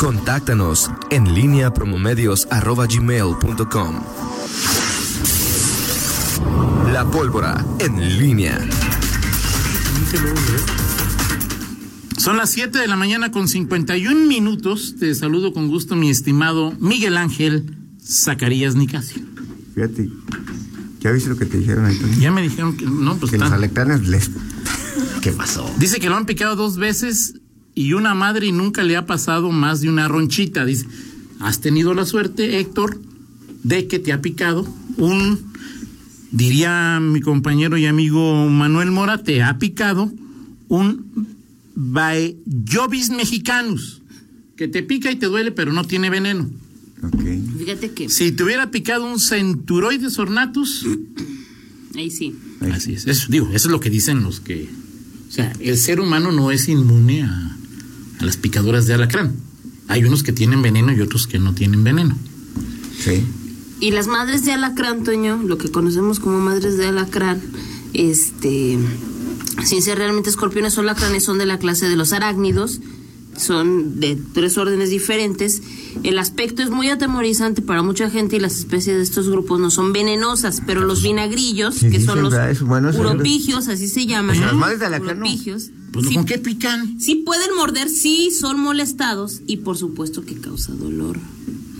Contáctanos en línea promomedios.com. La pólvora en línea. Son las 7 de la mañana con 51 minutos. Te saludo con gusto, mi estimado Miguel Ángel Zacarías Nicasio. Fíjate, ¿ya viste lo que te dijeron ahí? Ya me dijeron que no, pues que los alacranes les... ¿Qué pasó? Dice que lo han picado dos veces y una madre y nunca le ha pasado más de una ronchita. Dice, has tenido la suerte, Héctor, de que te ha picado un, diría mi compañero y amigo Manuel Mora, te ha picado un Baeyovis mexicanus, que te pica y te duele, pero no tiene veneno. Ok. Fíjate que Si te hubiera picado un Centuroides ornatus, ahí sí. Así es. Eso, digo, eso es lo que dicen los que. O sea, el ser humano no es inmune a, a las picaduras de alacrán. Hay unos que tienen veneno y otros que no tienen veneno. Sí. Y las madres de alacrán, Toño, lo que conocemos como madres de alacrán, este, sin ser realmente escorpiones o alacranes, son de la clase de los arácnidos, son de tres órdenes diferentes. El aspecto es muy atemorizante para mucha gente y las especies de estos grupos no son venenosas, pero los vinagrillos, Sí, que son los. Eso, bueno, eso- uropigios, así se llaman. Pues las madres de alacrán no. Pues, sí, ¿con qué pican? sí pueden morder, sí son molestados y por supuesto que causa dolor.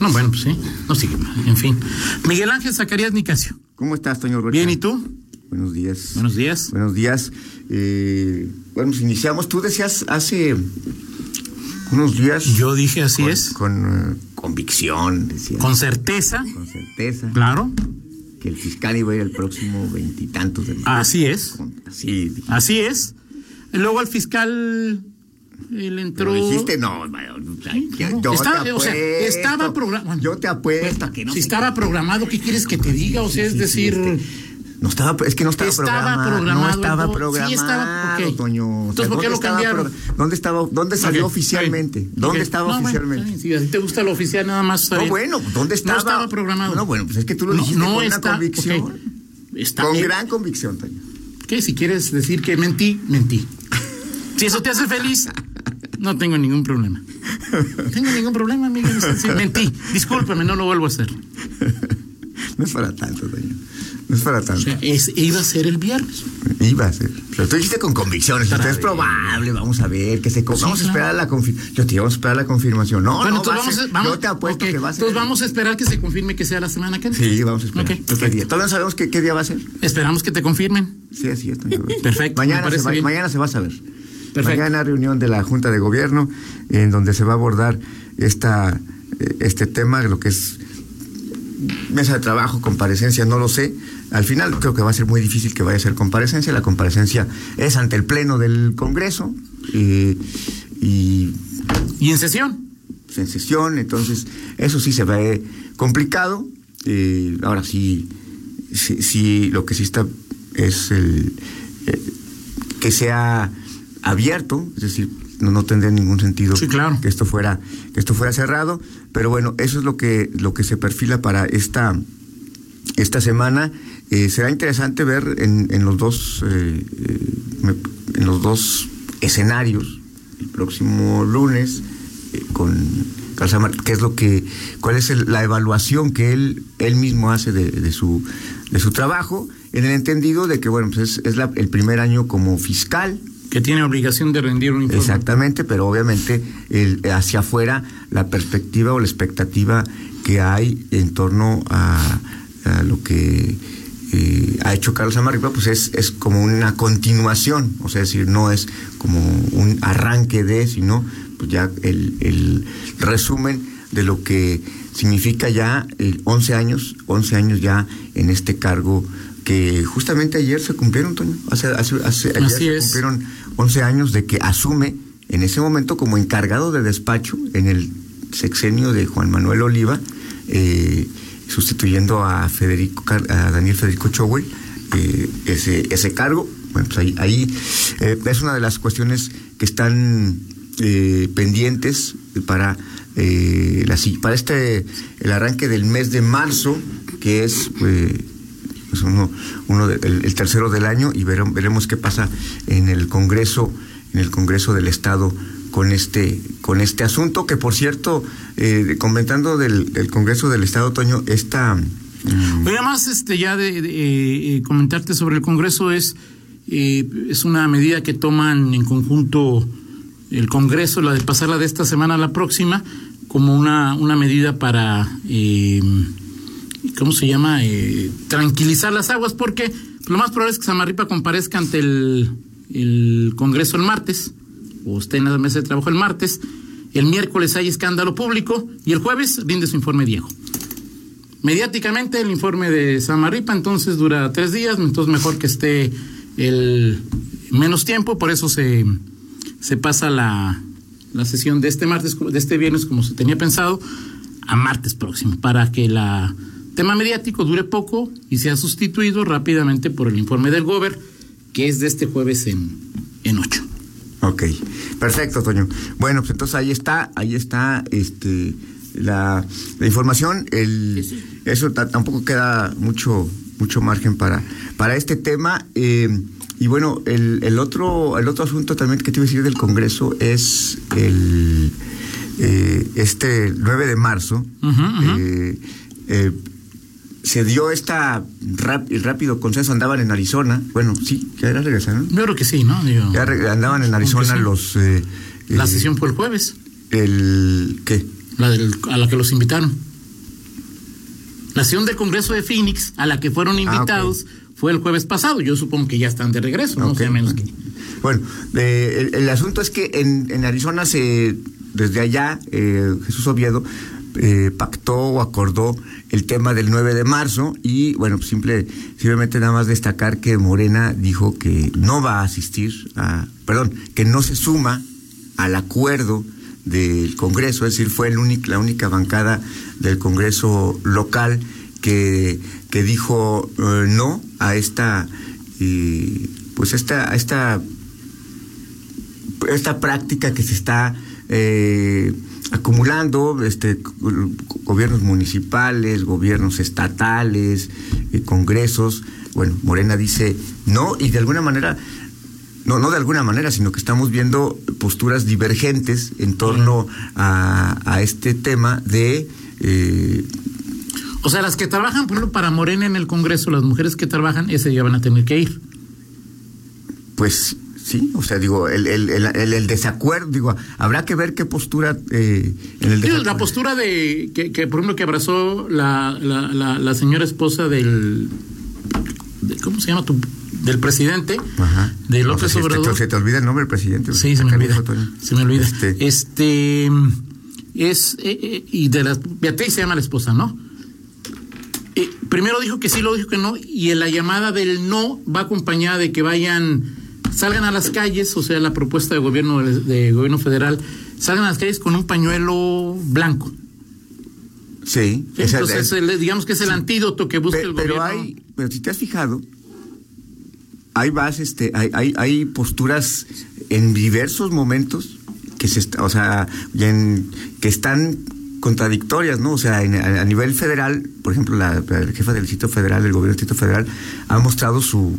No, bueno, pues sí. No sigue. En fin. Miguel Ángel Zacarías Nicasio. ¿Cómo estás, Rocha? Bien, ¿y tú? Buenos días. Buenos días. Buenos días. Eh, bueno, pues iniciamos. Tú decías hace unos días... Yo dije así con, es. Con eh, convicción, decías. Con certeza. con certeza. Claro. Que el fiscal iba a ir el próximo veintitantos de marzo. Así es. Con- Así. Así es. Luego al fiscal él entró. Pero dijiste, no, bueno, claro. yo Está- te o sea, apuesto, estaba programado. Yo te apuesto a que no si estaba programado, ¿qué quieres que te diga? O sea, es Sí, sí, decir, No estaba, es que no estaba, Estaba programado. programado, No estaba ¿no? Sí programado, estaba, ok. Toño. O sea, Entonces, ¿por qué ¿dónde lo estaba cambiaron? ¿Dónde estaba, dónde salió Ok, oficialmente? bien. ¿Dónde estaba No, bueno, oficialmente? bien, si a ti te gusta lo oficial, nada más. está no, bueno, ¿dónde estaba? No estaba programado. No, bueno, pues es que tú lo No, dijiste no con una está, convicción. ok. Está con bien. gran convicción, Toño. ¿Qué? Si quieres decir que mentí, mentí. Si eso te hace feliz, no tengo ningún problema. No tengo ningún problema, Miguel. Sí, mentí. Discúlpame, no lo vuelvo a hacer. No es para tanto, Toño. No es para O tanto. sea, es, iba a ser el viernes. Iba a ser. Pero tú dijiste con convicciones. Entonces es probable. Vamos a ver que se. Sí, vamos a esperar la confirmación. Yo te vamos a esperar la confirmación. No, bueno, no, va a vamos, ser- vamos Yo te apuesto que va a ser. Entonces vamos a esperar que se confirme que sea la semana que entra. Sí, vamos a esperar. Ok, ¿Qué perfecto. día? Todavía no sabemos qué, qué día va a ser. Esperamos que te confirmen. Sí, así es. Perfecto, me Mañana, parece se va, bien. mañana se va a saber. Perfecto. Mañana reunión de la Junta de Gobierno en donde se va a abordar esta, eh, este tema, lo que es mesa de trabajo, comparecencia, no lo sé. Al final creo que va a ser muy difícil que vaya a ser comparecencia. La comparecencia es ante el Pleno del Congreso eh, y Y en sesión. pues, en sesión, entonces eso sí se ve complicado. Eh, ahora sí, sí, sí, lo que sí está es el eh, que sea abierto, es decir, no, no tendría ningún sentido Sí, claro. que esto fuera que esto fuera cerrado, pero bueno, eso es lo que lo que se perfila para esta esta semana. Eh, será interesante ver en, en los dos eh, eh, en los dos escenarios el próximo lunes eh, con Carlos Amar, qué es lo que cuál es el- la evaluación que él él mismo hace de, de su de su trabajo en el entendido de que bueno pues es, es la- el primer año como fiscal Que tiene obligación de rendir un informe. Exactamente, pero obviamente el, hacia afuera la perspectiva o la expectativa que hay en torno a, lo que eh, ha hecho Carlos Amarripa, pues es, es como una continuación, o sea, es decir, no es como un arranque de, sino pues ya el, el resumen de lo que significa ya eh, 11 años, 11 años ya en este cargo que justamente ayer se cumplieron, Toño, hace, hace, hace- ayer Así se es. cumplieron 11 años de que asume en ese momento como encargado de despacho en el sexenio de Juan Manuel Oliva, eh, sustituyendo a Federico a Daniel Federico Chowell, eh, ese, ese cargo. Bueno, pues ahí, ahí eh, es una de las cuestiones que están eh, pendientes para eh, la, para este el arranque del mes de marzo, que es es uno, uno de- el, tercero del año y veremos, veremos qué pasa en el Congreso, en el Congreso del Estado con este con este asunto que por cierto eh, comentando del, Congreso del Estado Toño esta mm... Además este ya de, de eh, comentarte sobre el Congreso es eh, es una medida que toman en conjunto el Congreso la de pasarla de esta semana a la próxima como una una medida para eh, ¿cómo se llama? Eh, tranquilizar las aguas, porque lo más probable es que Samarripa comparezca ante el, Congreso el martes, o esté en la mesa de trabajo el martes, el miércoles hay escándalo público y el jueves rinde su informe Diego. Mediáticamente el informe de Samarripa entonces dura tres días, entonces mejor que esté el menos tiempo, por eso se, se pasa la, la sesión de este martes, de este viernes como se tenía pensado, a martes próximo, para que la tema mediático dure poco y sea sustituido rápidamente por el informe del Gober, que es de este jueves en, en 8. Ok, perfecto, Toño. Bueno, pues entonces ahí está, ahí está este la, la información. El, sí, sí. Eso tampoco queda mucho, mucho margen para, para este tema. Eh, y bueno, el, el, otro, el otro asunto también que te iba a decir del Congreso es el eh, este 9 de marzo. Uh -huh, uh -huh. Eh, eh, se dio esta rap, el rápido consenso, andaban en Arizona, bueno, sí, ya era regresaron. Yo creo que sí, ¿no? Digo, ya andaban en Arizona sí. los... Eh, la sesión fue el jueves. ¿El qué? La del, a la que los invitaron. La sesión del Congreso de Phoenix, a la que fueron invitados, ah, okay. fue el jueves pasado. Yo supongo que ya están de regreso, no okay. sea menos que... Bueno, eh, el, el, asunto es que en, en, Arizona se, desde allá, eh, Jesús Oviedo eh, pactó o acordó el tema del 9 de marzo y bueno, pues simple, simplemente nada más destacar que Morena dijo que no va a asistir a, perdón, que no se suma al acuerdo del Congreso, es decir, fue el único, la única bancada del Congreso local que, que dijo eh, no a esta, eh, pues esta, esta, esta práctica que se está acumulando este gobiernos municipales, gobiernos estatales, eh, congresos. Bueno, Morena dice no y de alguna manera no, no de alguna manera, sino que estamos viendo posturas divergentes en torno a, a este tema de... Eh, o sea, las que trabajan, por ejemplo, para Morena en el Congreso, las mujeres que trabajan, ese ya van a tener que ir. Pues Sí, o sea, digo, el, el, el, el, desacuerdo, digo, habrá que ver qué postura eh, en el sí, La postura de, que, que, por ejemplo, que abrazó la, la, la, la señora esposa del, de, ¿cómo se llama tu? Del presidente, Ajá. de López no, Obrador. Se te olvida el nombre del presidente. Sí, se me olvida. Se me olvida. Este, este es, eh, eh, y de la, Beatriz se llama la esposa, ¿no? Eh, primero dijo que sí, luego dijo que no, y en la llamada del no va acompañada de que vayan salgan a las calles, o sea, la propuesta de gobierno de, gobierno federal, salgan a las calles con un pañuelo blanco. Sí. Entonces, el, digamos que es el sí. antídoto que busca pero, el gobierno. Pero hay, pero si te has fijado, hay vas, este, hay, hay, hay posturas en diversos momentos que se, o sea, en, que están contradictorias, ¿no? O sea, en, a, a, nivel federal, por ejemplo, la, la jefa del Distrito Federal, del gobierno del Distrito Federal, ha mostrado su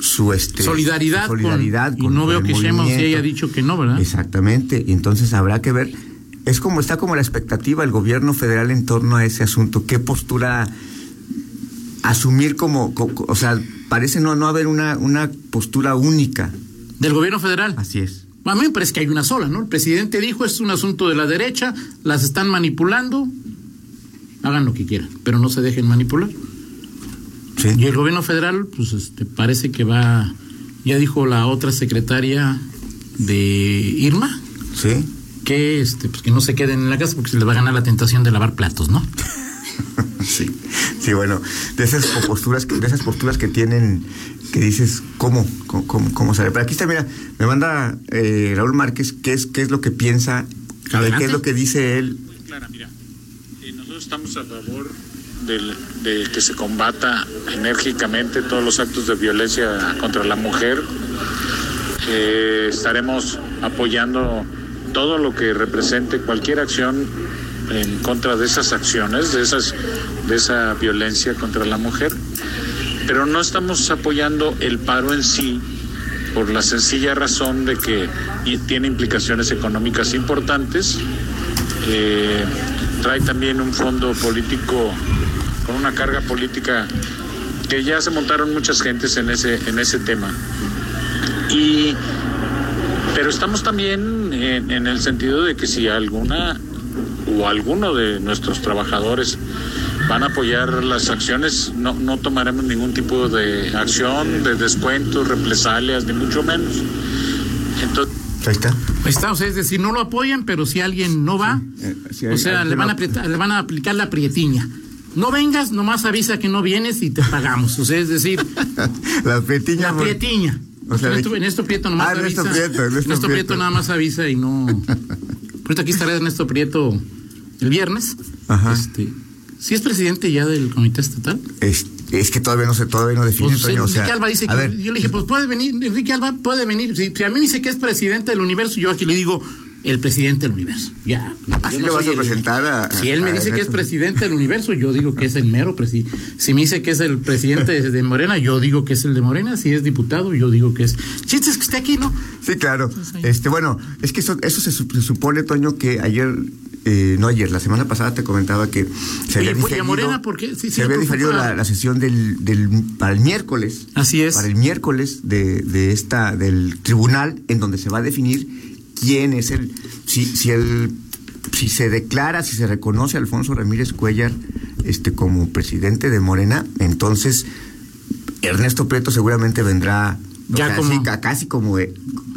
su este solidaridad, su solidaridad con, con, y no veo que Sheinbaum sí haya dicho que no, ¿verdad? Exactamente, y entonces habrá que ver es como está como la expectativa del gobierno federal en torno a ese asunto, qué postura asumir como, como o sea, parece no no haber una una postura única del gobierno federal. Así es. A mí me parece que hay una sola, ¿no? El presidente dijo es un asunto de la derecha, las están manipulando, hagan lo que quieran, pero no se dejen manipular. Sí. Y el gobierno federal, pues este, parece que va, ya dijo la otra secretaria de Irma, sí. que este, pues que no se queden en la casa porque se les va a ganar la tentación de lavar platos, ¿no? sí, sí, bueno, de esas posturas, de esas posturas que tienen, que dices, ¿cómo, cómo, cómo sale? Pero aquí está, mira, me manda eh, Raúl Márquez qué es, qué es lo que piensa, Adelante. qué es lo que dice él. Muy clara, mira, eh, nosotros estamos a favor de, de, que se combata enérgicamente todos los actos de violencia contra la mujer. Eh, estaremos apoyando todo lo que represente cualquier acción en contra de esas acciones, de, esas, de esa violencia contra la mujer, pero no estamos apoyando el paro en sí, por la sencilla razón de que tiene implicaciones económicas importantes. Eh, trae también un fondo político con una carga política que ya se montaron muchas gentes en ese, en ese tema. Y, pero estamos también en, en el sentido de que si alguna o alguno de nuestros trabajadores van a apoyar las acciones, no, no tomaremos ningún tipo de acción, de descuentos, represalias, ni mucho menos. Entonces, Ahí está. Ahí está, o sea, es decir, no lo apoyan, pero si alguien no va, eh, si o sea, hay le van, a apretar- le van a aplicar la prietiña. No vengas, nomás avisa que no vienes y te pagamos. O sea, es decir, la petiña. la por- prietiña. O sea, Ernesto, Ernesto Prieto nomás Ah, Ernesto avisa. Prieto, Ernesto Prieto. nada más avisa y no. Ahorita aquí estará Ernesto Prieto el viernes. Ajá. Este, ¿Sí es presidente ya del comité estatal? Es, es que todavía no se todavía no define. Pues, Toño, o sea, Enrique Alba dice a que. ver, yo le dije, pues puede venir, Enrique Alba puede venir. Si, si a mí dice que es presidente del universo, yo aquí le digo el presidente del universo. Ya. Así no le vas a presentar a- Si él me dice que es presidente del universo, yo digo que es el mero presidente. Si me dice que es el presidente de, Morena, yo digo que es el de Morena. Si es diputado, yo digo que es. Chistes que esté aquí, ¿no? Sí, claro. Este, bueno, es que eso, eso se, sup- se supone, Toño, que ayer, eh, no ayer, la semana pasada te comentaba que se había Oye, pues, ¿y a diferido, Morena por qué? Sí, se había diferido la, la sesión del, del, para el miércoles. Así es. Para el miércoles de, de esta, del tribunal, en donde se va a definir quién es el, si, si el, si se declara, si se reconoce a Alfonso Ramírez Cuellar, este, como presidente de Morena, entonces Ernesto Prieto seguramente vendrá Ya como- casi como que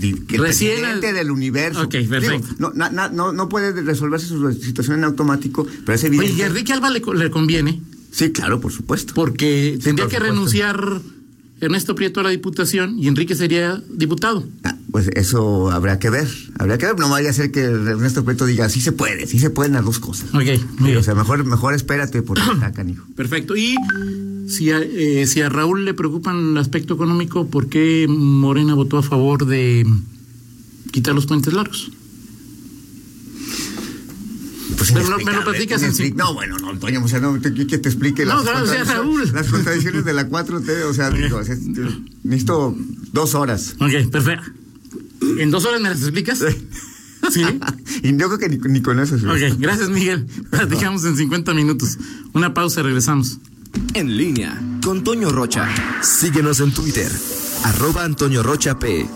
el Recién presidente del universo. Ok, perfecto. no, na- no, no puede resolverse su situación en automático, pero es evidente. Oye, y a Enrique Alba le, le conviene, Sí, claro, por supuesto. porque tendría por que supuesto. renunciar Ernesto Prieto a la diputación y Enrique sería diputado. Ah, pues eso habrá que ver, habría que ver, no vaya a ser que Ernesto Prieto diga, sí se puede, sí se pueden las dos cosas. Ok, muy Sí, bien. o sea, mejor, mejor espérate porque está canijo. Perfecto. Y si a, eh, si a Raúl le preocupan el aspecto económico, ¿por qué Morena votó a favor de quitar los puentes largos? Pues Me lo- me lo platicas en cinco- No, bueno, no, Antonio, o sea, no, te, que te explique No, las, claro, sea, Raúl. las contradicciones de la 4T, o sea, digo, o sea, necesito dos horas. Ok, perfecto. ¿En dos horas me las explicas? Sí. y yo creo que ni, ni con eso. Ok, gracias Miguel. Platicamos en 50 minutos. Una pausa, regresamos. En línea con Toño Rocha. Síguenos en Twitter, arroba Antonio Rocha P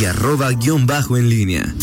y arroba guion bajo en línea.